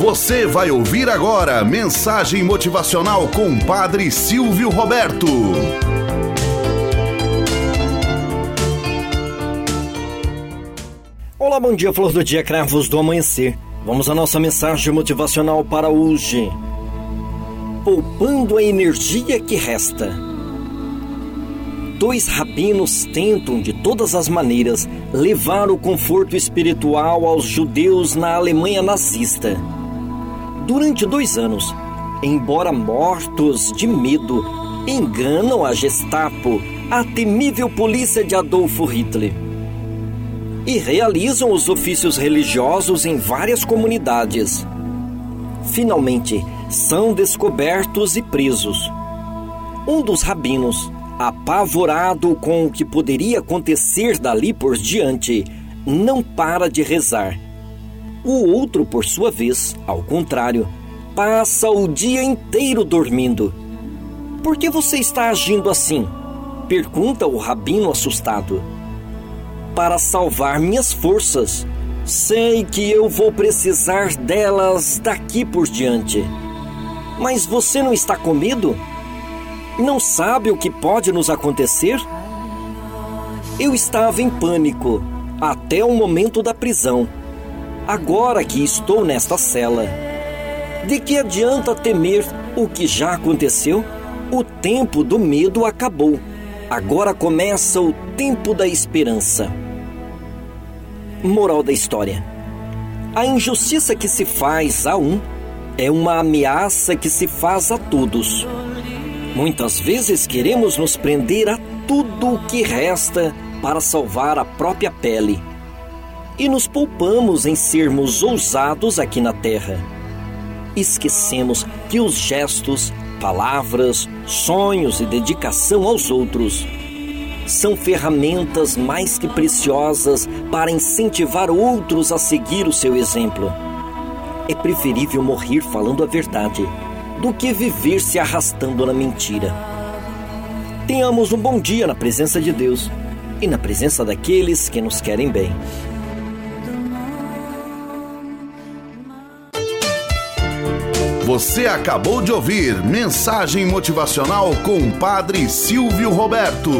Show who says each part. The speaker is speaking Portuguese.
Speaker 1: Você vai ouvir agora mensagem motivacional com Padre Silvio Roberto.
Speaker 2: Olá, bom dia, flor do dia, cravos do amanhecer. Vamos à nossa mensagem motivacional para hoje. Poupando a energia que resta. Dois rabinos tentam, de todas as maneiras, levar o conforto espiritual aos judeus na Alemanha nazista. Durante dois anos, embora mortos de medo, enganam a Gestapo, a temível polícia de Adolfo Hitler e realizam os ofícios religiosos em várias comunidades. Finalmente, são descobertos e presos. Um dos rabinos, apavorado com o que poderia acontecer dali por diante, não para de rezar. O outro, por sua vez, ao contrário, passa o dia inteiro dormindo. Por que você está agindo assim? Pergunta o rabino assustado para salvar minhas forças. Sei que eu vou precisar delas daqui por diante. Mas você não está com medo? Não sabe o que pode nos acontecer? Eu estava em pânico até o momento da prisão. Agora que estou nesta cela, de que adianta temer o que já aconteceu? O tempo do medo acabou. Agora começa o tempo da esperança. Moral da história: A injustiça que se faz a um é uma ameaça que se faz a todos. Muitas vezes queremos nos prender a tudo o que resta para salvar a própria pele. E nos poupamos em sermos ousados aqui na terra. Esquecemos que os gestos, palavras, sonhos e dedicação aos outros são ferramentas mais que preciosas para incentivar outros a seguir o seu exemplo. É preferível morrer falando a verdade do que viver se arrastando na mentira. Tenhamos um bom dia na presença de Deus e na presença daqueles que nos querem bem.
Speaker 1: Você acabou de ouvir Mensagem Motivacional com o Padre Silvio Roberto.